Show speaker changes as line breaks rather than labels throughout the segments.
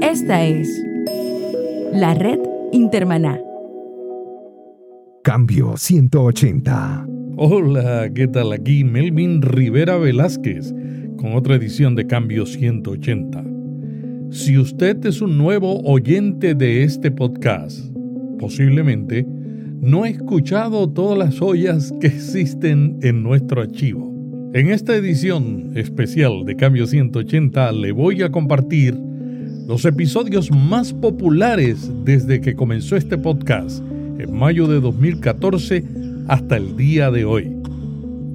Esta es la red Intermaná.
Cambio 180.
Hola, ¿qué tal? Aquí Melvin Rivera Velázquez con otra edición de Cambio 180. Si usted es un nuevo oyente de este podcast, posiblemente no ha escuchado todas las ollas que existen en nuestro archivo. En esta edición especial de Cambio 180 le voy a compartir los episodios más populares desde que comenzó este podcast en mayo de 2014 hasta el día de hoy.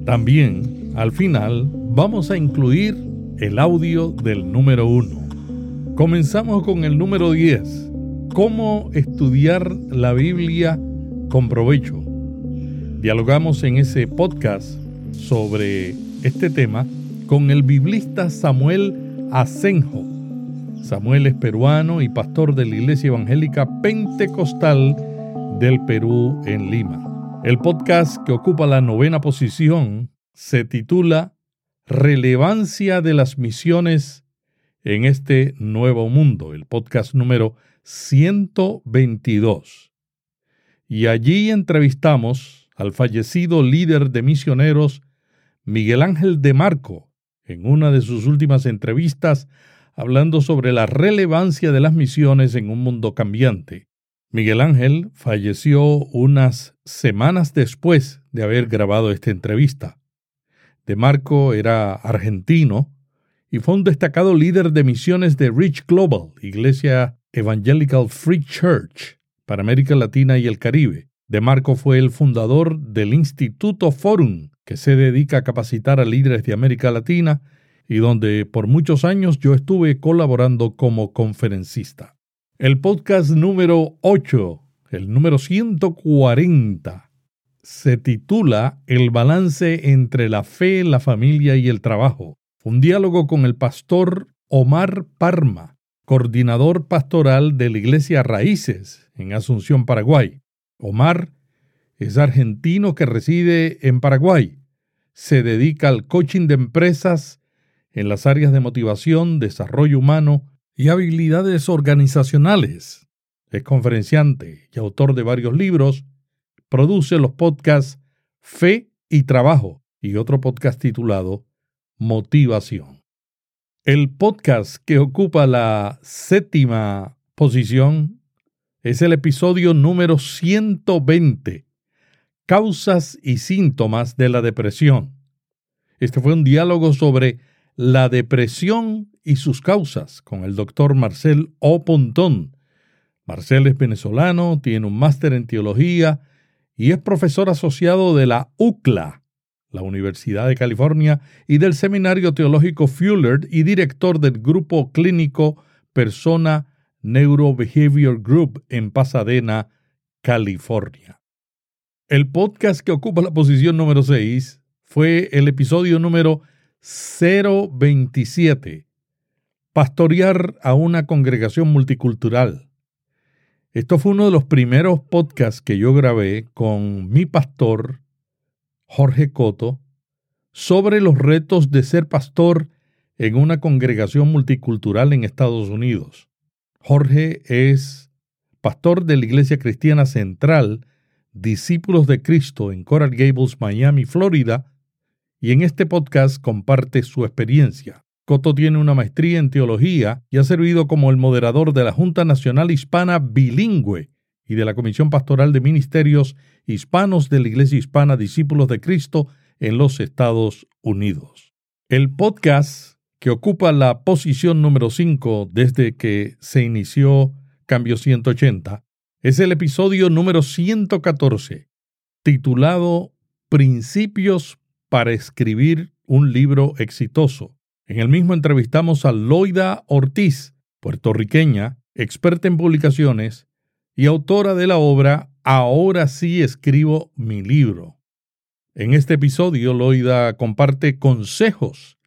También, al final, vamos a incluir el audio del número 1. Comenzamos con el número 10. ¿Cómo estudiar la Biblia con provecho? Dialogamos en ese podcast sobre este tema con el biblista Samuel Asenjo Samuel es peruano y pastor de la Iglesia Evangélica Pentecostal del Perú en Lima. El podcast que ocupa la novena posición se titula Relevancia de las misiones en este nuevo mundo, el podcast número 122. Y allí entrevistamos al fallecido líder de misioneros Miguel Ángel de Marco en una de sus últimas entrevistas hablando sobre la relevancia de las misiones en un mundo cambiante. Miguel Ángel falleció unas semanas después de haber grabado esta entrevista. De Marco era argentino y fue un destacado líder de misiones de Rich Global, Iglesia Evangelical Free Church, para América Latina y el Caribe. De Marco fue el fundador del Instituto Forum, que se dedica a capacitar a líderes de América Latina y donde por muchos años yo estuve colaborando como conferencista. El podcast número 8, el número 140, se titula El balance entre la fe, la familia y el trabajo. Un diálogo con el pastor Omar Parma, coordinador pastoral de la Iglesia Raíces en Asunción, Paraguay. Omar es argentino que reside en Paraguay. Se dedica al coaching de empresas en las áreas de motivación, desarrollo humano y habilidades organizacionales. Es conferenciante y autor de varios libros. Produce los podcasts Fe y Trabajo y otro podcast titulado Motivación. El podcast que ocupa la séptima posición es el episodio número 120, Causas y síntomas de la depresión. Este fue un diálogo sobre la depresión y sus causas con el doctor Marcel O. Pontón. Marcel es venezolano, tiene un máster en teología y es profesor asociado de la UCLA, la Universidad de California, y del Seminario Teológico Fuller y director del grupo clínico Persona Neurobehavior Group en Pasadena, California. El podcast que ocupa la posición número 6 fue el episodio número 027. Pastorear a una congregación multicultural. Esto fue uno de los primeros podcasts que yo grabé con mi pastor, Jorge Coto, sobre los retos de ser pastor en una congregación multicultural en Estados Unidos. Jorge es pastor de la Iglesia Cristiana Central, Discípulos de Cristo en Coral Gables, Miami, Florida, y en este podcast comparte su experiencia. Coto tiene una maestría en teología y ha servido como el moderador de la Junta Nacional Hispana Bilingüe y de la Comisión Pastoral de Ministerios Hispanos de la Iglesia Hispana Discípulos de Cristo en los Estados Unidos. El podcast que ocupa la posición número 5 desde que se inició Cambio 180 es el episodio número 114, titulado Principios para escribir un libro exitoso. En el mismo entrevistamos a Loida Ortiz, puertorriqueña, experta en publicaciones y autora de la obra Ahora sí escribo mi libro. En este episodio, Loida comparte consejos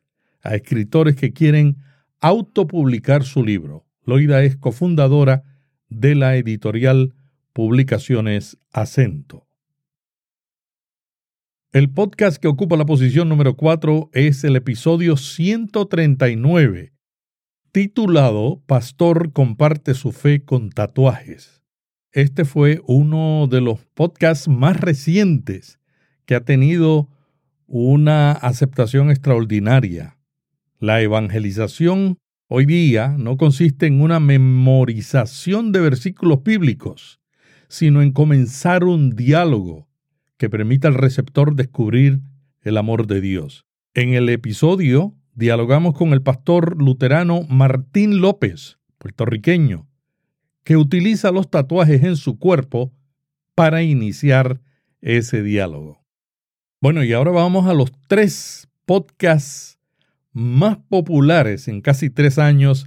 a escritores que quieren autopublicar su libro. Loida es cofundadora de la editorial Publicaciones Acento. El podcast que ocupa la posición número 4 es el episodio 139, titulado Pastor comparte su fe con tatuajes. Este fue uno de los podcasts más recientes que ha tenido una aceptación extraordinaria. La evangelización hoy día no consiste en una memorización de versículos bíblicos, sino en comenzar un diálogo que permita al receptor descubrir el amor de Dios. En el episodio dialogamos con el pastor luterano Martín López, puertorriqueño, que utiliza los tatuajes en su cuerpo para iniciar ese diálogo. Bueno, y ahora vamos a los tres podcasts más populares en casi tres años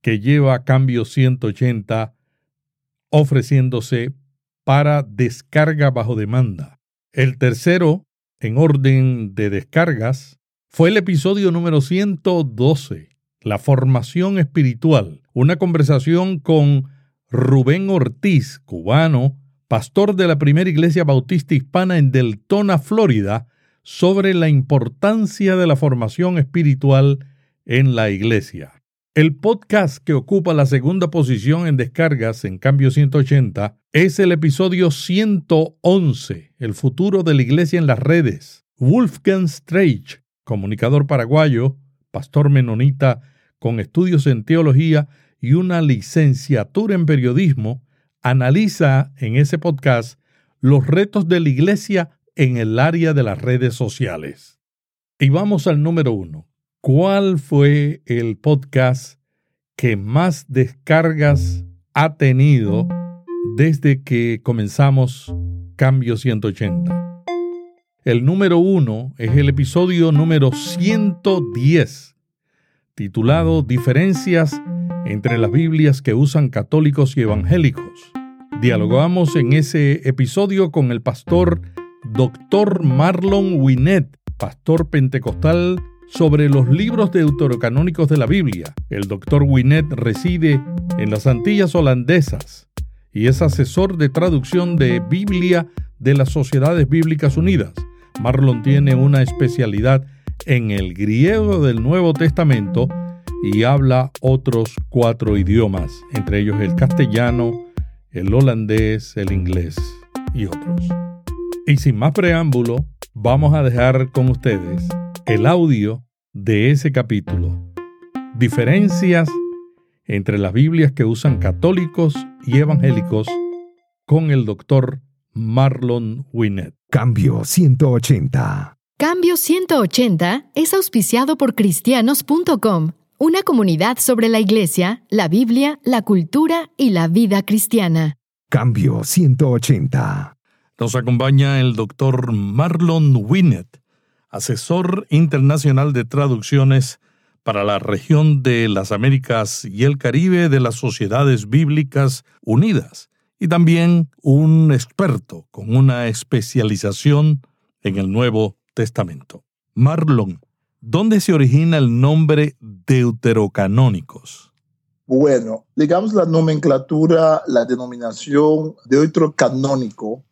que lleva Cambio 180 ofreciéndose para descarga bajo demanda. El tercero, en orden de descargas, fue el episodio número 112, La formación espiritual, una conversación con Rubén Ortiz, cubano, pastor de la primera iglesia bautista hispana en Deltona, Florida, sobre la importancia de la formación espiritual en la iglesia. El podcast que ocupa la segunda posición en descargas en Cambio 180 es el episodio 111, El futuro de la iglesia en las redes. Wolfgang Streich, comunicador paraguayo, pastor menonita con estudios en teología y una licenciatura en periodismo, analiza en ese podcast los retos de la iglesia en el área de las redes sociales. Y vamos al número uno. ¿Cuál fue el podcast que más descargas ha tenido desde que comenzamos Cambio 180? El número uno es el episodio número 110, titulado Diferencias entre las Biblias que usan católicos y evangélicos. Dialogamos en ese episodio con el pastor Dr. Marlon Winnet, pastor pentecostal, sobre los libros deuterocanónicos de la Biblia. El Dr. Winnet reside en las Antillas holandesas y es asesor de traducción de Biblia de las Sociedades Bíblicas Unidas. Marlon tiene una especialidad en el griego del Nuevo Testamento y habla otros cuatro idiomas, entre ellos el castellano, el holandés, el inglés y otros. Y sin más preámbulo, vamos a dejar con ustedes el audio de ese capítulo. Diferencias entre las Biblias que usan católicos y evangélicos con el doctor Marlon Winnet.
Cambio 180.
Cambio 180 es auspiciado por cristianos.com una comunidad sobre la Iglesia, la Biblia, la cultura y la vida cristiana.
Cambio 180.
Nos acompaña el doctor Marlon Winnet, asesor internacional de traducciones para la región de las Américas y el Caribe de las Sociedades Bíblicas Unidas, y también un experto con una especialización en el Nuevo Testamento. Marlon, ¿Dónde se origina el nombre deuterocanónicos?
Bueno, digamos la nomenclatura, la denominación deuterocanónico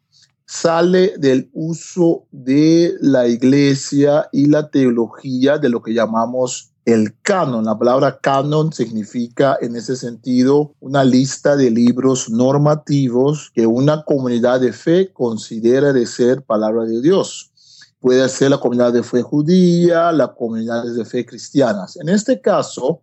sale del uso de la iglesia y la teología de lo que llamamos el canon. La palabra canon significa en ese sentido una lista de libros normativos que una comunidad de fe considera de ser palabra de Dios puede ser la comunidad de fe judía, las comunidades de fe cristianas. En este caso,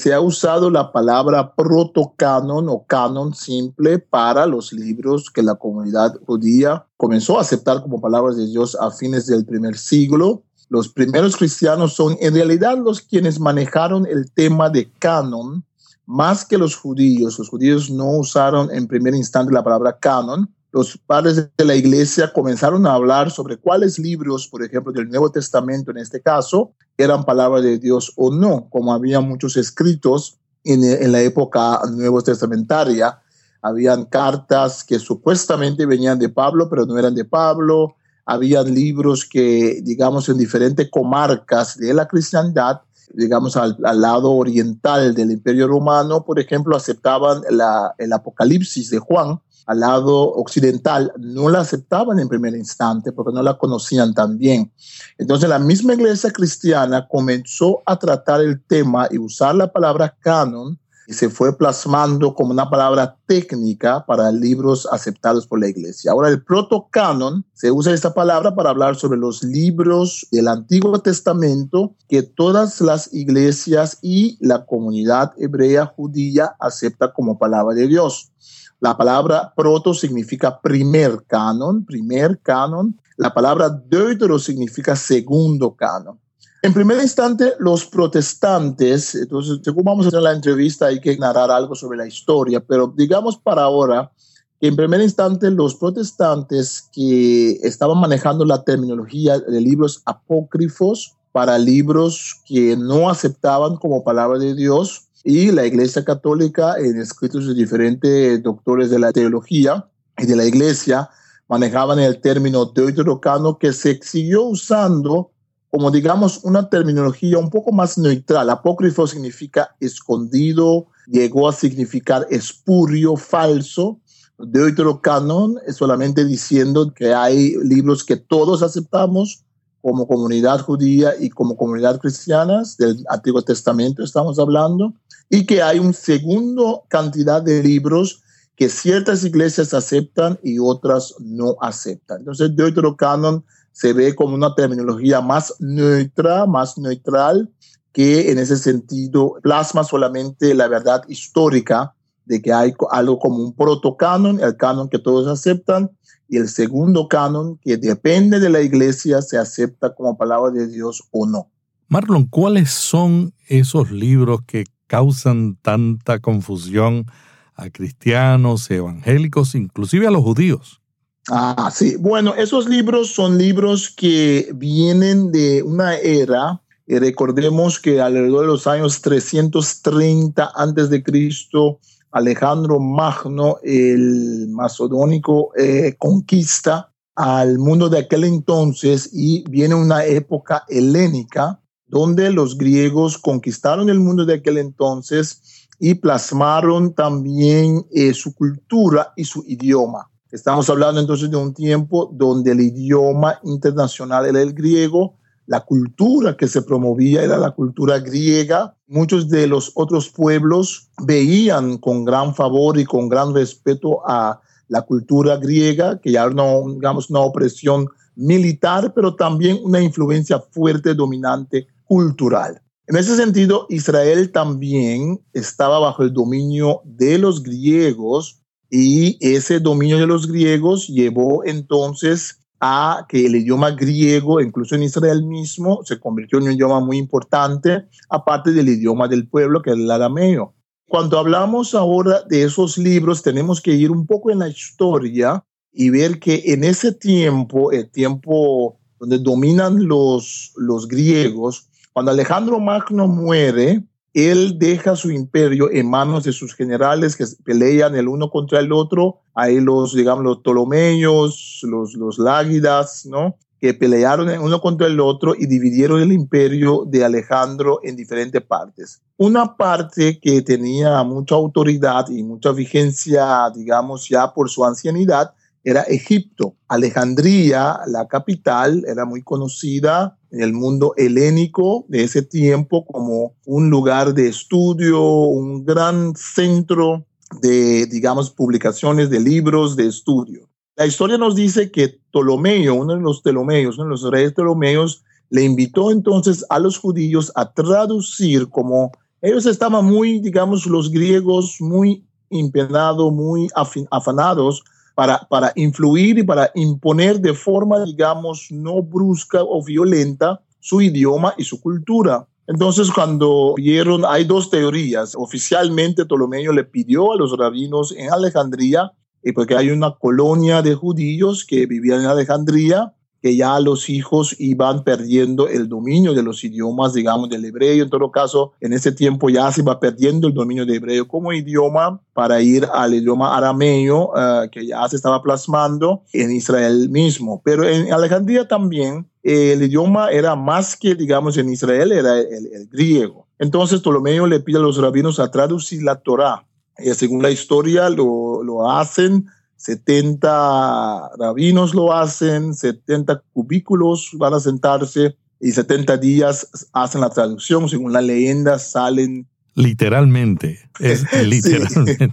se ha usado la palabra protocanon o canon simple para los libros que la comunidad judía comenzó a aceptar como palabras de Dios a fines del primer siglo. Los primeros cristianos son en realidad los quienes manejaron el tema de canon más que los judíos. Los judíos no usaron en primer instante la palabra canon, los padres de la iglesia comenzaron a hablar sobre cuáles libros, por ejemplo, del Nuevo Testamento en este caso, eran palabra de Dios o no, como había muchos escritos en, la época nuevo testamentaria. Habían cartas que supuestamente venían de Pablo, pero no eran de Pablo. Habían libros que, digamos, en diferentes comarcas de la cristiandad digamos, al, lado oriental del Imperio Romano, por ejemplo, aceptaban el Apocalipsis de Juan, al lado occidental no la aceptaban en primer instante porque no la conocían tan bien. Entonces la misma iglesia cristiana comenzó a tratar el tema y usar la palabra canon y se fue plasmando como una palabra técnica para libros aceptados por la iglesia. Ahora, el protocanon, se usa esta palabra para hablar sobre los libros del Antiguo Testamento que todas las iglesias y la comunidad hebrea judía acepta como palabra de Dios. La palabra proto significa primer canon, primer canon. La palabra deutero significa segundo canon. En primer instante, los protestantes, entonces, según vamos a hacer la entrevista, hay que narrar algo sobre la historia, pero digamos para ahora que en primer instante los protestantes que estaban manejando la terminología de libros apócrifos para libros que no aceptaban como palabra de Dios y la Iglesia Católica en escritos de diferentes doctores de la teología y de la Iglesia manejaban el término deuterocano que se siguió usando como digamos una terminología un poco más neutral. Apócrifo significa escondido, llegó a significar espurio, falso. Deuterocanon es solamente diciendo que hay libros que todos aceptamos como comunidad judía y como comunidad cristiana, del Antiguo Testamento estamos hablando, y que hay un segundo cantidad de libros que ciertas iglesias aceptan y otras no aceptan. Entonces, Deuterocanon se ve como una terminología más neutra, más neutral, que en ese sentido plasma solamente la verdad histórica de que hay algo como un protocanon, el canon que todos aceptan, y el segundo canon que depende de la iglesia se acepta como palabra de Dios o no.
Marlon, ¿cuáles son esos libros que causan tanta confusión a cristianos, evangélicos, inclusive a los judíos?
Ah, sí. Bueno, esos libros son libros que vienen de una era. Recordemos que alrededor de los años 330 antes de Cristo, Alejandro Magno, el macedónico, eh, conquista al mundo de aquel entonces y viene una época helénica donde los griegos conquistaron el mundo de aquel entonces y plasmaron también eh, su cultura y su idioma. Estamos hablando entonces de un tiempo donde el idioma internacional era el griego, la cultura que se promovía era la cultura griega. Muchos de los otros pueblos veían con gran favor y con gran respeto a la cultura griega, que ya no, digamos, una opresión militar, pero también una influencia fuerte, dominante, cultural. En ese sentido, Israel también estaba bajo el dominio de los griegos, y ese dominio de los griegos llevó entonces a que el idioma griego, incluso en Israel mismo, se convirtió en un idioma muy importante, aparte del idioma del pueblo, que es el arameo. Cuando hablamos ahora de esos libros, tenemos que ir un poco en la historia y ver que en ese tiempo, el tiempo donde dominan los, los griegos, cuando Alejandro Magno muere, él deja su imperio en manos de sus generales que pelean el uno contra el otro. Hay los, digamos, los Ptolomeos, los, los Lágidas, ¿no? Que pelearon el uno contra el otro y dividieron el imperio de Alejandro en diferentes partes. Una parte que tenía mucha autoridad y mucha vigencia, digamos, ya por su ancianidad, era Egipto. Alejandría, la capital, era muy conocida el mundo helénico de ese tiempo como un lugar de estudio, un gran centro de, digamos, publicaciones de libros de estudio. La historia nos dice que Ptolomeo, uno de los Ptolomeos, uno de los reyes Ptolomeos, le invitó entonces a los judíos a traducir como ellos estaban muy, digamos, los griegos muy impenados, muy afanados para, influir y para imponer de forma, digamos, no brusca o violenta su idioma y su cultura. Entonces, cuando vieron, hay dos teorías. Oficialmente, Ptolomeo le pidió a los rabinos en Alejandría, y porque hay una colonia de judíos que vivían en Alejandría, que ya los hijos iban perdiendo el dominio de los idiomas, digamos, del hebreo. En todo caso, en ese tiempo ya se iba perdiendo el dominio de hebreo como idioma para ir al idioma arameo, eh, que ya se estaba plasmando en Israel mismo. Pero en Alejandría también el idioma era más que, digamos, en Israel, era el, griego. Entonces Ptolomeo le pide a los rabinos a traducir la Torá. Y según la historia lo, lo hacen 70 rabinos lo hacen, 70 cubículos van a sentarse y 70 días hacen la traducción. Según la leyenda salen...
Literalmente, es literalmente.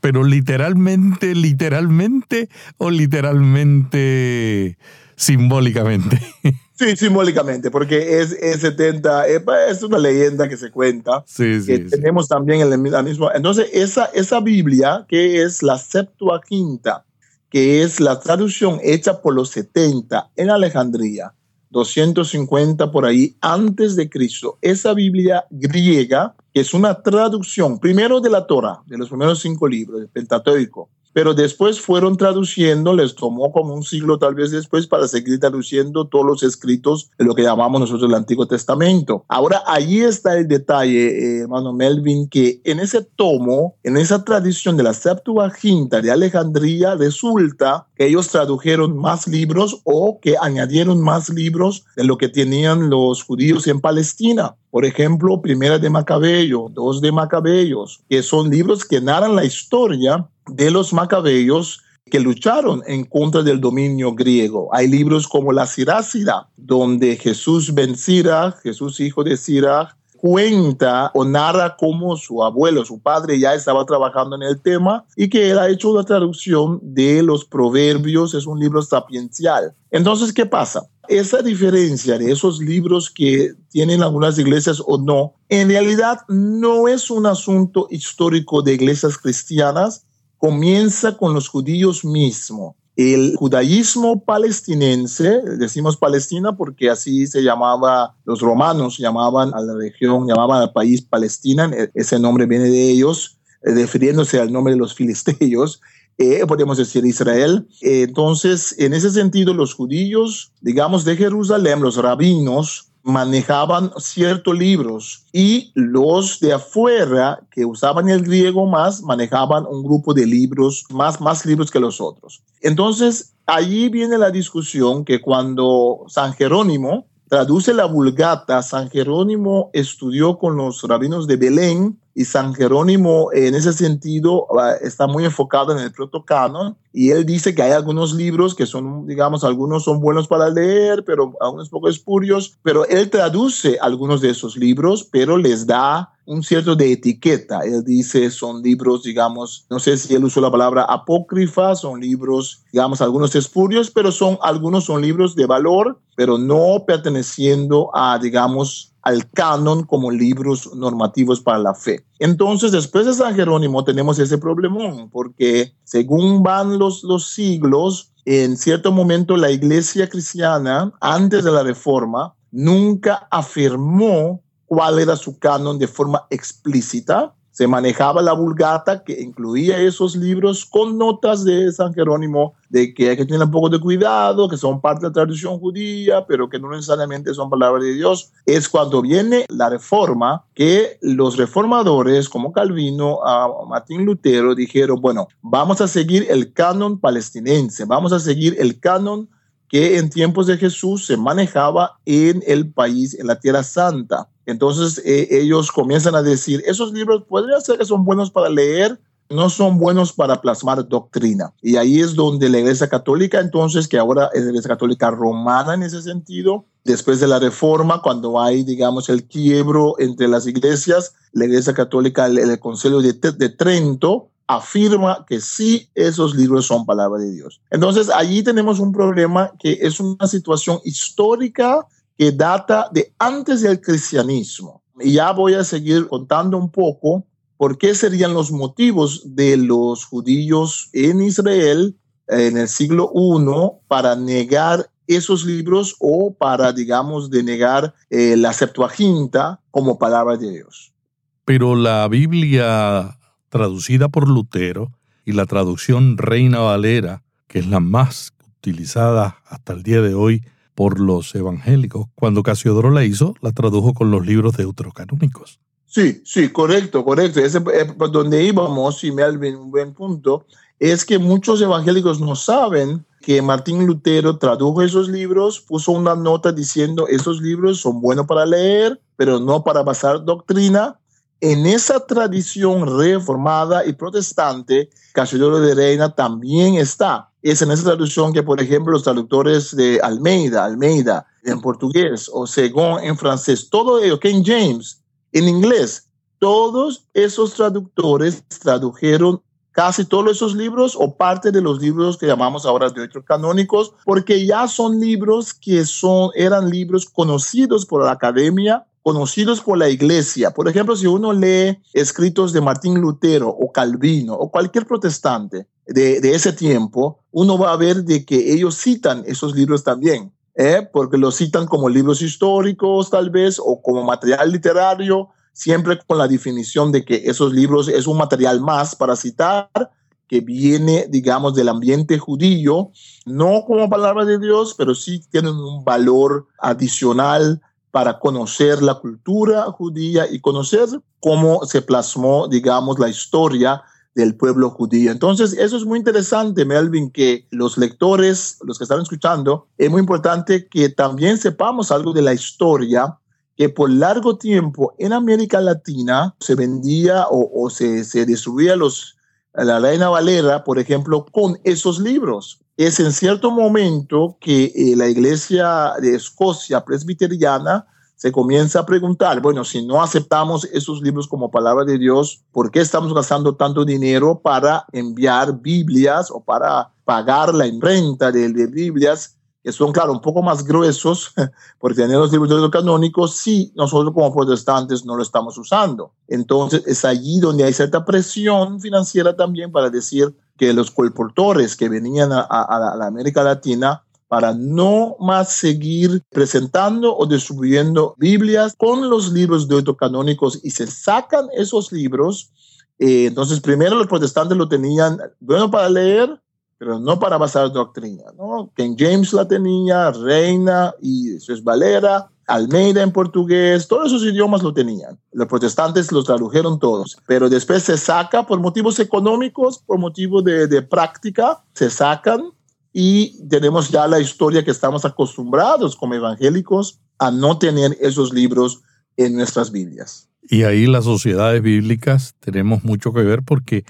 Pero literalmente, literalmente o literalmente simbólicamente.
Sí, simbólicamente, porque es, 70, es una leyenda que se cuenta.
Sí, sí.
tenemos también el, la misma. Entonces, esa, esa Biblia, que es la Septuaginta, que es la traducción hecha por los 70 en Alejandría, 250 por ahí antes de Cristo, esa Biblia griega, que es una traducción primero de la Torah, de los primeros cinco libros, del Pentateuco, pero después fueron traduciendo, les tomó como un siglo tal vez después para seguir traduciendo todos los escritos de lo que llamamos nosotros el Antiguo Testamento. Ahora, ahí está el detalle, eh, hermano Melvin, que en ese tomo, en esa tradición de la Septuaginta de Alejandría, resulta que ellos tradujeron más libros o que añadieron más libros de lo que tenían los judíos en Palestina. Por ejemplo, Primera de Macabeo, Dos de Macabeos, que son libros que narran la historia de los macabeos que lucharon en contra del dominio griego. Hay libros como la Sirácida, donde Jesús ben Jesús hijo de Sirach, cuenta o narra cómo su abuelo, su padre ya estaba trabajando en el tema y que él ha hecho la traducción de los proverbios, es un libro sapiencial. Entonces, ¿qué pasa? Esa diferencia de esos libros que tienen algunas iglesias o no, en realidad no es un asunto histórico de iglesias cristianas, comienza con los judíos mismos. El judaísmo palestinense, decimos Palestina porque así se llamaba, los romanos llamaban a la región, llamaban al país Palestina, e, ese nombre viene de ellos, eh, refiriéndose al nombre de los filisteos, eh, podemos decir Israel. entonces, en ese sentido, los judíos, digamos, de Jerusalén, los rabinos, manejaban ciertos libros y los de afuera que usaban el griego más manejaban un grupo de libros, más, más libros que los otros. Entonces, allí viene la discusión que cuando San Jerónimo traduce la Vulgata, San Jerónimo estudió con los rabinos de Belén y San Jerónimo en ese sentido está muy enfocado en el protocanon y él dice que hay algunos libros que son, digamos, algunos son buenos para leer, pero algunos poco espurios, pero él traduce algunos de esos libros, pero les da un cierto de etiqueta. Él dice son libros, digamos, no sé si él usó la palabra apócrifa, son libros, digamos, algunos espurios, pero son algunos son libros de valor, pero no perteneciendo a, digamos, al canon como libros normativos para la fe. Entonces, después de San Jerónimo tenemos ese problemón, porque según van los, los siglos, en cierto momento la iglesia cristiana, antes de la reforma, nunca afirmó cuál era su canon de forma explícita, se manejaba la vulgata que incluía esos libros con notas de San Jerónimo de que hay que tener un poco de cuidado, que son parte de la tradición judía, pero que no necesariamente son palabras de Dios. Es cuando viene la reforma que los reformadores como Calvino, a Martín Lutero dijeron, bueno, vamos a seguir el canon palestinense, vamos a seguir el canon que en tiempos de Jesús se manejaba en el país, en la Tierra Santa. Entonces eh, ellos comienzan a decir, esos libros podrían ser que son buenos para leer, no son buenos para plasmar doctrina. Y ahí es donde la Iglesia Católica, entonces, que ahora es la Iglesia Católica romana en ese sentido, después de la Reforma, cuando hay, digamos, el quiebro entre las iglesias, la Iglesia Católica, el, el Concilio de, de Trento, afirma que sí esos libros son palabra de Dios. Entonces, allí tenemos un problema que es una situación histórica que data de antes del cristianismo. Y ya voy a seguir contando un poco por qué serían los motivos de los judíos en Israel en el siglo I para negar esos libros o para, digamos, denegar eh, la Septuaginta como palabra de Dios.
Pero la Biblia traducida por Lutero y la traducción Reina Valera, que es la más utilizada hasta el día de hoy por los evangélicos. Cuando Casiodoro la hizo, la tradujo con los libros deuterocanónicos.
Sí, sí, correcto, correcto. Ese, eh, donde íbamos, y me un buen punto, es que muchos evangélicos no saben que Martín Lutero tradujo esos libros, puso una nota diciendo esos libros son buenos para leer, pero no para basar doctrina. En esa tradición reformada y protestante, Casiodoro de Reina también está. Es en esa traducción que, por ejemplo, los traductores de Almeida, Almeida en portugués o Según en francés, todo ello, King James, en inglés. Todos esos traductores tradujeron casi todos esos libros o parte de los libros que llamamos ahora de canónicos, porque ya son libros que son, eran libros conocidos por la academia, conocidos por la iglesia. Por ejemplo, si uno lee escritos de Martín Lutero o Calvino o cualquier protestante de, ese tiempo, uno va a ver de que ellos citan esos libros también. ¿eh? porque lo citan como libros históricos tal vez o como material literario, siempre con la definición de que esos libros es un material más para citar que viene, digamos, del ambiente judío, no como palabra de Dios, pero sí tienen un valor adicional para conocer la cultura judía y conocer cómo se plasmó, digamos, la historia del pueblo judío. Entonces, eso es muy interesante, Melvin, que los lectores, los que están escuchando, es muy importante que también sepamos algo de la historia que por largo tiempo en América Latina se vendía o, se, se distribuía los, la Reina Valera, por ejemplo, con esos libros. Es en cierto momento que eh, la iglesia de Escocia presbiteriana se comienza a preguntar, bueno, si no aceptamos esos libros como palabra de Dios, ¿por qué estamos gastando tanto dinero para enviar Biblias o para pagar la imprenta de, Biblias? que son, claro, un poco más gruesos, porque tener los libros canónicos, sí, nosotros como protestantes no lo estamos usando. Entonces, es allí donde hay cierta presión financiera también para decir que los colportores que venían a, la América Latina para no más seguir presentando o distribuyendo Biblias con los libros deuterocanónicos y se sacan esos libros. Eh, entonces, primero los protestantes lo tenían bueno para leer, pero no para basar doctrina. ¿no? King James la tenía, Reina y eso es Valera, Almeida en portugués, todos esos idiomas lo tenían. Los protestantes los tradujeron todos, pero después se saca por motivos económicos, por motivos de, de práctica, se sacan y tenemos ya la historia que estamos acostumbrados como evangélicos a no tener esos libros en nuestras Biblias.
Y ahí las sociedades bíblicas tenemos mucho que ver porque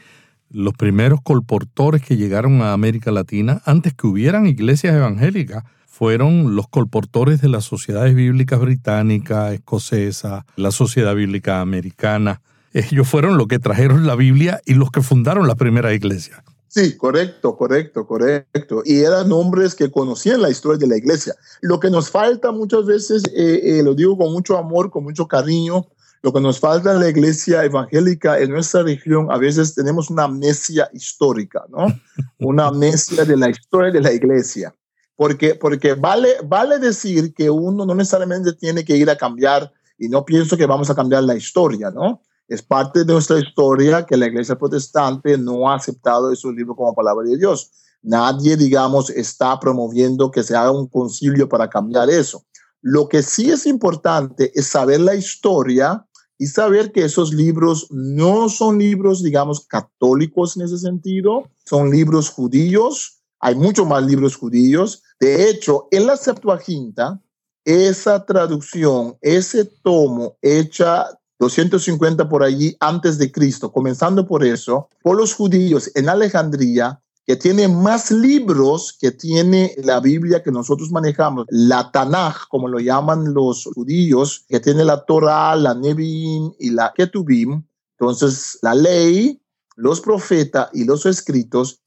los primeros colportores que llegaron a América Latina, antes que hubieran iglesias evangélicas, fueron los colportores de las sociedades bíblicas británica, escocesa, la sociedad bíblica americana. Ellos fueron los que trajeron la Biblia y los que fundaron la primera iglesia.
Sí, correcto, correcto, correcto. Y eran hombres que conocían la historia de la iglesia. Lo que nos falta muchas veces, eh, eh, lo digo con mucho amor, con mucho cariño, lo que nos falta en la iglesia evangélica en nuestra región, a veces tenemos una amnesia histórica, ¿no? Una amnesia de la historia de la iglesia. Porque, porque vale, vale decir que uno no necesariamente tiene que ir a cambiar, y no pienso que vamos a cambiar la historia, ¿no? Es parte de nuestra historia que la iglesia protestante no ha aceptado esos libros como palabra de Dios. Nadie, digamos, está promoviendo que se haga un concilio para cambiar eso. Lo que sí es importante es saber la historia y saber que esos libros no son libros, digamos, católicos en ese sentido, son libros judíos. Hay muchos más libros judíos. De hecho, en la Septuaginta, esa traducción, ese tomo hecha 250 por allí antes de Cristo, comenzando por eso, por los judíos en Alejandría, que tiene más libros que tiene la Biblia que nosotros manejamos, la Tanaj, como lo llaman los judíos, que tiene la Torah, la Nevi'im y la Ketubim, entonces la ley, los profetas y los escritos,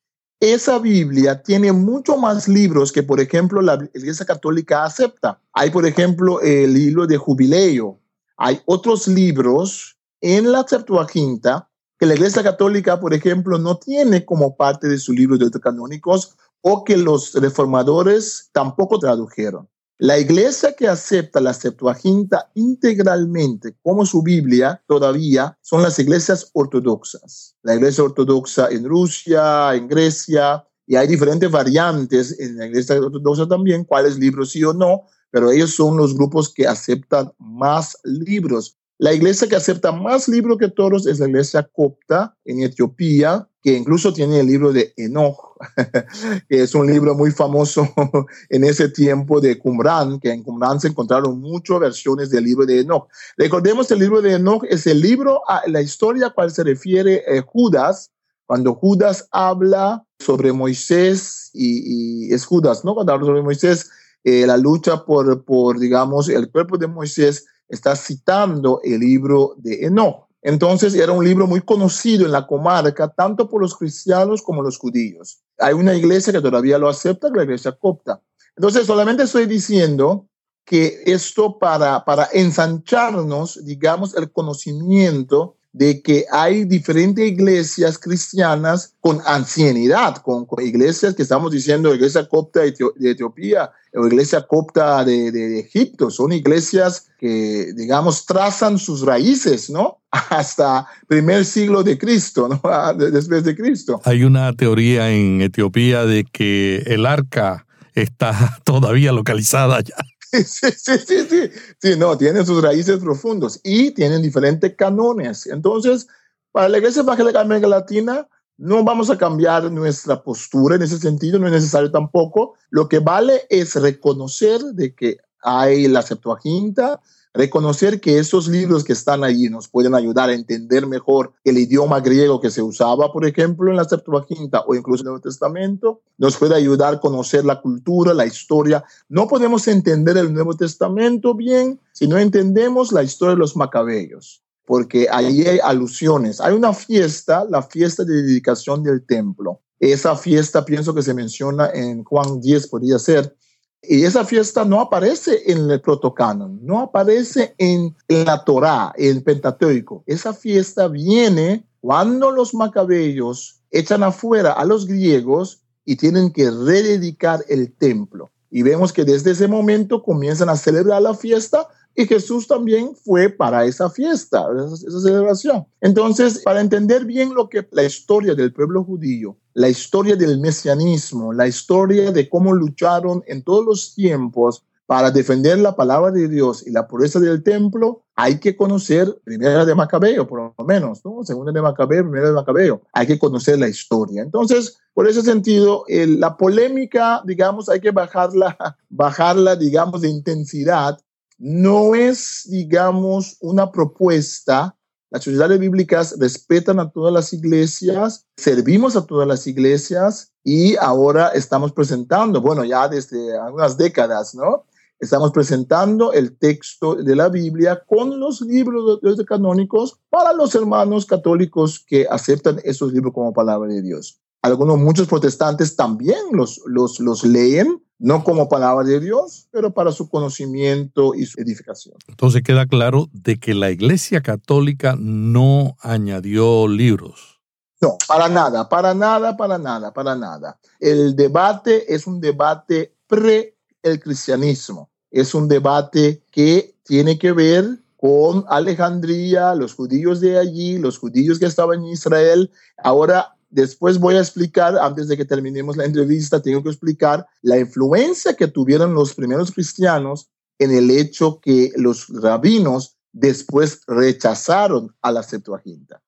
esa Biblia tiene mucho más libros que, por ejemplo, la Iglesia Católica acepta. Hay, por ejemplo, el libro de Jubileo, hay otros libros en la Septuaginta que la Iglesia Católica, por ejemplo, no tiene como parte de sus libros canónicos o que los reformadores tampoco tradujeron. La iglesia que acepta la Septuaginta integralmente como su Biblia todavía son las iglesias ortodoxas. La iglesia ortodoxa en Rusia, en Grecia, y hay diferentes variantes en la iglesia ortodoxa también, cuáles libros sí o no, pero ellos son los grupos que aceptan más libros. La iglesia que acepta más libros que todos es la iglesia copta en Etiopía, que incluso tiene el libro de Enoch, que es un libro muy famoso en ese tiempo de Qumran, que en Qumran se encontraron muchas versiones del libro de Enoch. Recordemos, el libro de Enoch es el libro, a la historia a cual se refiere eh, Judas, cuando Judas habla sobre Moisés, y, es Judas, ¿no? Cuando habla sobre Moisés, eh, la lucha por, por, digamos, el cuerpo de Moisés, está citando el libro de Enoch. Entonces era un libro muy conocido en la comarca, tanto por los cristianos como los judíos. Hay una iglesia que todavía lo acepta, la iglesia copta. Entonces solamente estoy diciendo que esto para, para ensancharnos, digamos, el conocimiento de que hay diferentes iglesias cristianas con ancianidad, con, iglesias que estamos diciendo, iglesia copta de, Etiopía o iglesia copta de, de, Egipto, son iglesias que, digamos, trazan sus raíces, ¿no? Hasta primer siglo de Cristo, ¿no? Después de Cristo.
Hay una teoría en Etiopía de que el arca está todavía localizada allá.
Sí, sí, sí, sí, sí, no, tienen sus raíces profundos y tienen diferentes canones. Entonces, para la Iglesia Evangélica de América Latina, no vamos a cambiar nuestra postura en ese sentido, no es necesario tampoco. Lo que vale es reconocer de que hay la Septuaginta, Reconocer que esos libros que están allí nos pueden ayudar a entender mejor el idioma griego que se usaba, por ejemplo, en la Septuaginta o incluso en el Nuevo Testamento, nos puede ayudar a conocer la cultura, la historia. No podemos entender el Nuevo Testamento bien si no entendemos la historia de los macabeos, porque ahí hay alusiones. Hay una fiesta, la fiesta de dedicación del templo. Esa fiesta pienso que se menciona en Juan 10, podría ser, y esa fiesta no aparece en el protocanon, no aparece en, la Torá, en el Pentateuco. Esa fiesta viene cuando los macabeos echan afuera a los griegos y tienen que rededicar el templo. Y vemos que desde ese momento comienzan a celebrar la fiesta y Jesús también fue para esa fiesta, esa, celebración. Entonces, para entender bien lo que la historia del pueblo judío, la historia del mesianismo, la historia de cómo lucharon en todos los tiempos para defender la palabra de Dios y la pureza del templo, hay que conocer primera de Macabeo, por lo menos, ¿no? Segunda de Macabeo, primera de Macabeo. Hay que conocer la historia. Entonces, por ese sentido, la polémica, digamos, hay que bajarla, bajarla, digamos, de intensidad no es, digamos, una propuesta. Las sociedades bíblicas respetan a todas las iglesias, servimos a todas las iglesias y ahora estamos presentando, bueno, ya desde algunas décadas, ¿no? Estamos presentando el texto de la Biblia con los libros canónicos para los hermanos católicos que aceptan esos libros como palabra de Dios. Algunos, muchos protestantes también los, los, los leen no como palabra de Dios, pero para su conocimiento y su edificación.
Entonces queda claro de que la Iglesia Católica no añadió libros.
No, para nada, para nada, para nada, para nada. El debate es un debate pre el cristianismo. Es un debate que tiene que ver con Alejandría, los judíos de allí, los judíos que estaban en Israel. Ahora Después voy a explicar, antes de que terminemos la entrevista, tengo que explicar la influencia que tuvieron los primeros cristianos en el hecho que los rabinos después rechazaron a la Septuaginta.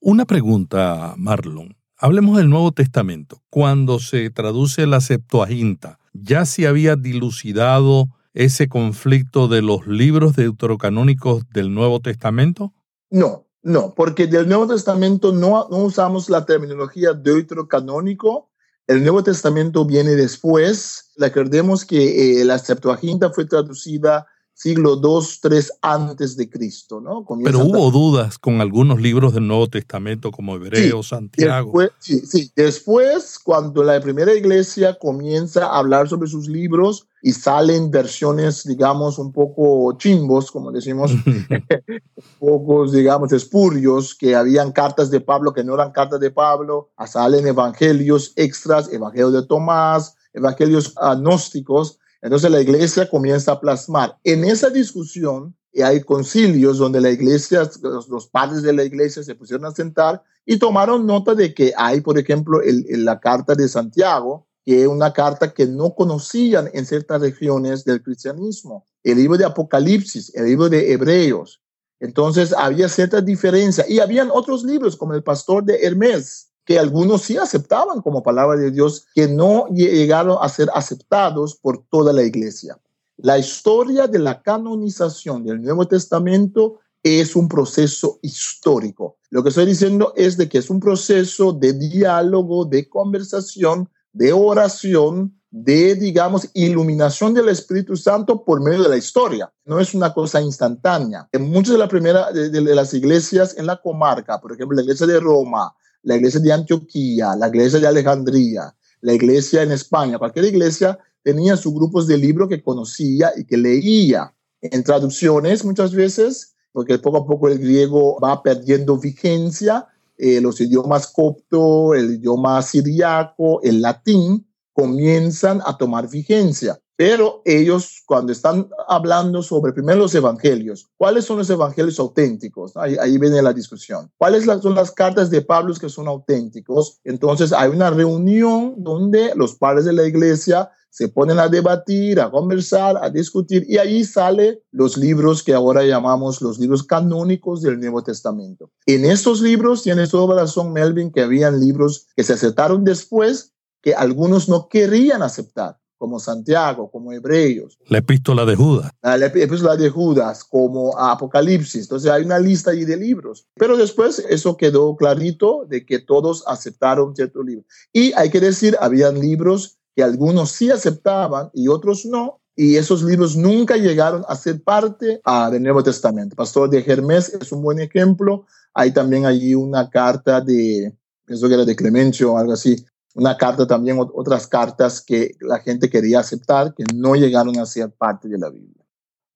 Una pregunta, Marlon. Hablemos del Nuevo Testamento. Cuando se traduce la Septuaginta, ¿ya se había dilucidado ese conflicto de los libros deuterocanónicos del Nuevo Testamento?
No, no, porque del Nuevo Testamento no, usamos la terminología deuterocanónico. El Nuevo Testamento viene después. Recordemos que eh, la Septuaginta fue traducida siglo 2, 3 antes de Cristo, ¿no?
Pero hubo dudas con algunos libros del Nuevo Testamento como Hebreo, Santiago.
Después, sí, sí. Después, cuando la primera iglesia comienza a hablar sobre sus libros y salen versiones, digamos, un poco chimbos, como decimos, pocos, digamos, espurios, que habían cartas de Pablo que no eran cartas de Pablo, salen evangelios extras, evangelio de Tomás, evangelios agnósticos, entonces la iglesia comienza a plasmar. En esa discusión y hay concilios donde la iglesia, los, padres de la iglesia se pusieron a sentar y tomaron nota de que hay, por ejemplo, la carta de Santiago, que es una carta que no conocían en ciertas regiones del cristianismo. El libro de Apocalipsis, el libro de Hebreos. Entonces había cierta diferencia y habían otros libros como el Pastor de Hermes, que algunos sí aceptaban como palabra de Dios, que no llegaron a ser aceptados por toda la iglesia. La historia de la canonización del Nuevo Testamento es un proceso histórico. Lo que estoy diciendo es de que es un proceso de diálogo, de conversación, de oración, de, digamos, iluminación del Espíritu Santo por medio de la historia. No es una cosa instantánea. En muchas de, la primera, de, de las iglesias en la comarca, por ejemplo, la iglesia de Roma, la iglesia de Antioquía, la iglesia de Alejandría, la iglesia en España, cualquier iglesia tenía sus grupos de libros que conocía y que leía en traducciones muchas veces, porque poco a poco el griego va perdiendo vigencia, eh, los idiomas copto, el idioma siriaco, el latín, comienzan a tomar vigencia. Pero ellos, cuando están hablando sobre primero los evangelios, ¿cuáles son los evangelios auténticos? Ahí, viene la discusión. ¿Cuáles son las cartas de Pablo que son auténticos? Entonces hay una reunión donde los padres de la iglesia se ponen a debatir, a conversar, a discutir, y ahí salen los libros que ahora llamamos los libros canónicos del Nuevo Testamento. En estos libros, tienes toda razón, Melvin, que habían libros que se aceptaron después que algunos no querían aceptar como Santiago, como Hebreos.
La epístola de Judas.
La, epístola de Judas, como Apocalipsis. Entonces hay una lista ahí de libros. Pero después eso quedó clarito de que todos aceptaron cierto libro. Y hay que decir, habían libros que algunos sí aceptaban y otros no, y esos libros nunca llegaron a ser parte ah, del Nuevo Testamento. Pastor de Hermes es un buen ejemplo. Hay también allí una carta de, pienso que era de Clemencio o algo así, una carta también, otras cartas que la gente quería aceptar, que no llegaron a ser parte de la Biblia.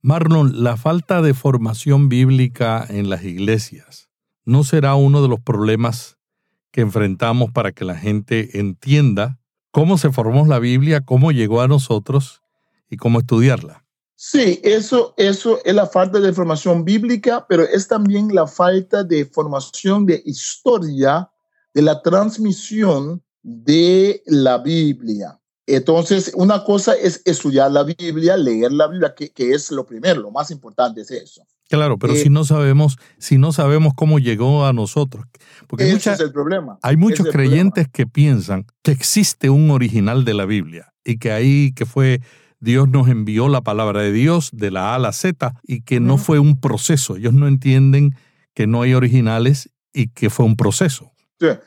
Marlon, la falta de formación bíblica en las iglesias no será uno de los problemas que enfrentamos para que la gente entienda cómo se formó la Biblia, cómo llegó a nosotros y cómo estudiarla.
Sí, eso, eso es la falta de formación bíblica, pero es también la falta de formación de historia de la transmisión de la Biblia. Entonces, una cosa es estudiar la Biblia, leer la Biblia, que, que es lo primero, lo más importante es eso.
Claro, pero si eh, no sabemos, si no sabemos cómo llegó a nosotros, porque
ese es el problema.
Hay muchos creyentes que piensan que existe un original de la Biblia y que ahí que fue Dios nos envió la palabra de Dios de la A a la Z y que no fue un proceso. Ellos no entienden que no hay originales y que fue un proceso.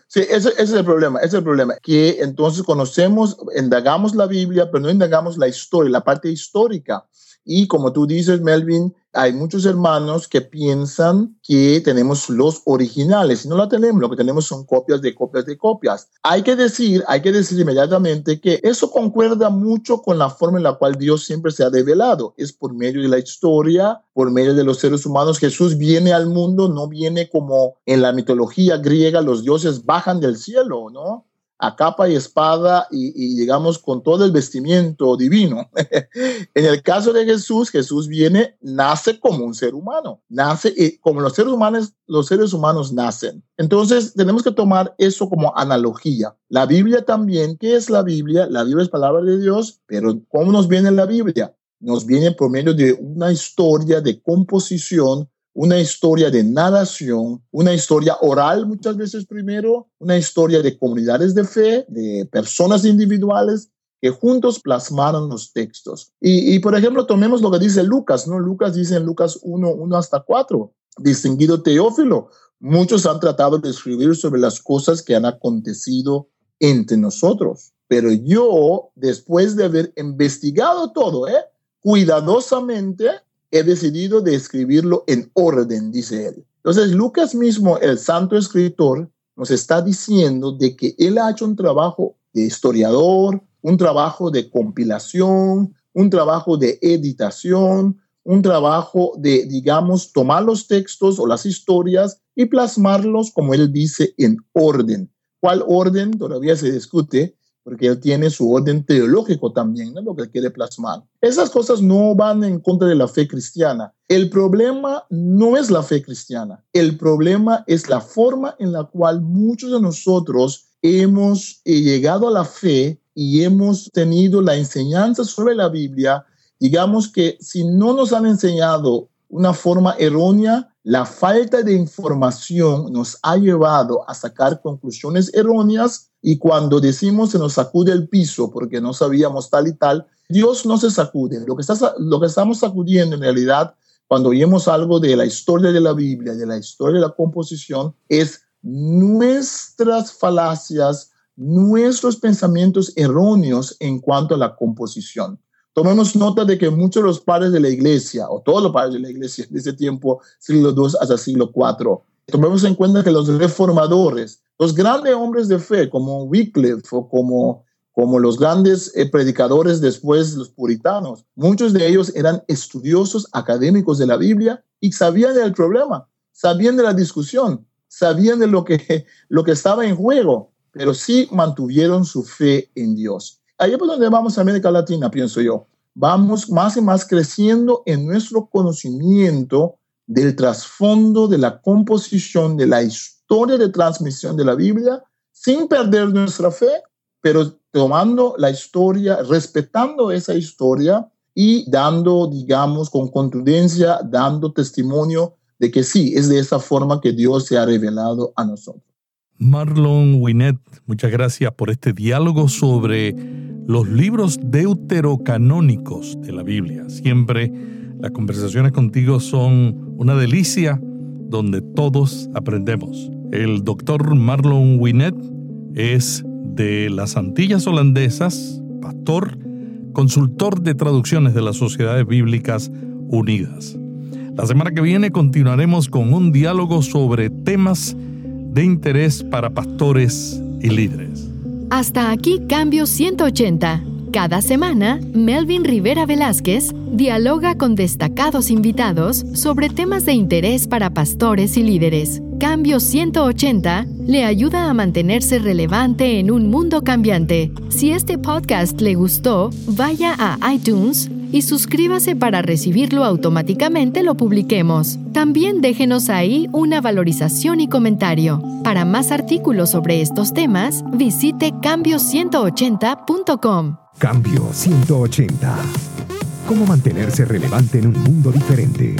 Sí, ese, es el problema, ese es el problema, que entonces conocemos, indagamos la Biblia, pero no indagamos la historia, la parte histórica. Y como tú dices, Melvin, hay muchos hermanos que piensan que tenemos los originales no la tenemos, lo que tenemos son copias de copias de copias. Hay que decir, hay que decir inmediatamente que eso concuerda mucho con la forma en la cual Dios siempre se ha develado. Es por medio de la historia, por medio de los seres humanos. Jesús viene al mundo, no viene como en la mitología griega, los dioses bajan del cielo, ¿no? A capa y espada y, llegamos con todo el vestimiento divino. en el caso de Jesús, Jesús viene, nace como un ser humano, nace y como los seres humanos, los seres humanos nacen. Entonces tenemos que tomar eso como analogía. La Biblia también, ¿qué es la Biblia? La Biblia es palabra de Dios, pero ¿cómo nos viene la Biblia? Nos viene por medio de una historia de composición una historia de nadación, una historia oral muchas veces primero, una historia de comunidades de fe, de personas individuales que juntos plasmaron los textos. Y, por ejemplo, tomemos lo que dice Lucas, ¿no? Lucas dice en Lucas 1, 1 hasta 4, distinguido Teófilo, muchos han tratado de escribir sobre las cosas que han acontecido entre nosotros, pero yo, después de haber investigado todo, ¿eh? cuidadosamente, he decidido de escribirlo en orden, dice él. Entonces, Lucas mismo, el santo escritor, nos está diciendo de que él ha hecho un trabajo de historiador, un trabajo de compilación, un trabajo de editación, un trabajo de, digamos, tomar los textos o las historias y plasmarlos, como él dice, en orden. ¿Cuál orden? Todavía se discute, porque él tiene su orden teológico también, ¿no? lo que quiere plasmar. Esas cosas no van en contra de la fe cristiana. El problema no es la fe cristiana, el problema es la forma en la cual muchos de nosotros hemos eh, llegado a la fe y hemos tenido la enseñanza sobre la Biblia. Digamos que si no nos han enseñado una forma errónea, la falta de información nos ha llevado a sacar conclusiones erróneas y cuando decimos se nos sacude el piso porque no sabíamos tal y tal, Dios no se sacude. Lo que, está, lo que estamos sacudiendo en realidad cuando oímos algo de la historia de la Biblia, de la historia de la composición, es nuestras falacias, nuestros pensamientos erróneos en cuanto a la composición. Tomemos nota de que muchos de los padres de la iglesia, o todos los padres de la iglesia de ese tiempo, siglo II hasta siglo IV, tomemos en cuenta que los reformadores, los grandes hombres de fe, como Wycliffe o como, como los grandes eh, predicadores después, los puritanos, muchos de ellos eran estudiosos académicos de la Biblia y sabían del problema, sabían de la discusión, sabían de lo que, lo que estaba en juego, pero sí mantuvieron su fe en Dios. Ahí es por donde vamos a América Latina, pienso yo. Vamos más y más creciendo en nuestro conocimiento del trasfondo, de la composición, de la historia de transmisión de la Biblia, sin perder nuestra fe, pero tomando la historia, respetando esa historia y dando, digamos, con contundencia, dando testimonio de que sí, es de esa forma que Dios se ha revelado a nosotros.
Marlon Winnet, muchas gracias por este diálogo sobre los libros deuterocanónicos de la Biblia. Siempre las conversaciones contigo son una delicia donde todos aprendemos. El doctor Marlon Winnet es de las Antillas Holandesas, pastor, consultor de traducciones de las Sociedades Bíblicas Unidas. La semana que viene continuaremos con un diálogo sobre temas de interés para pastores y líderes.
Hasta aquí Cambio 180. Cada semana, Melvin Rivera Velázquez dialoga con destacados invitados sobre temas de interés para pastores y líderes. Cambio 180 le ayuda a mantenerse relevante en un mundo cambiante. Si este podcast le gustó, vaya a iTunes y suscríbase para recibirlo automáticamente lo publiquemos. También déjenos ahí una valorización y comentario. Para más artículos sobre estos temas, visite cambio180.com.
Cambio 180. ¿Cómo mantenerse relevante en un mundo diferente?